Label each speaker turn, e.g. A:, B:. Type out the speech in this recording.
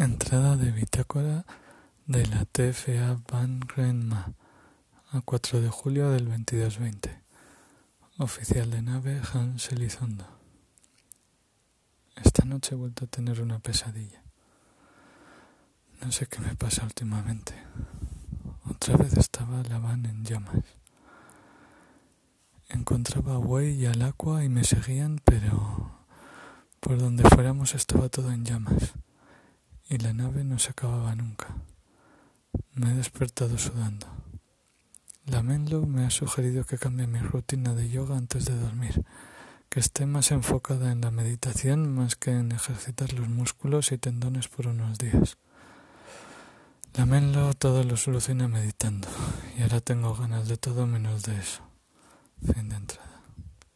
A: Entrada de bitácora de la TFA Van Grenma a 4 de julio del 2220. Oficial de nave Hans Elizondo. Esta noche he vuelto a tener una pesadilla. No sé qué me pasa últimamente. Otra vez estaba la van en llamas. Encontraba a Way y al agua y me seguían, pero por donde fuéramos estaba todo en llamas y la nave no se acababa nunca. Me he despertado sudando. La Menlo me ha sugerido que cambie mi rutina de yoga antes de dormir, que esté más enfocada en la meditación más que en ejercitar los músculos y tendones por unos días. La Menlo todo lo soluciona meditando, y ahora tengo ganas de todo menos de eso.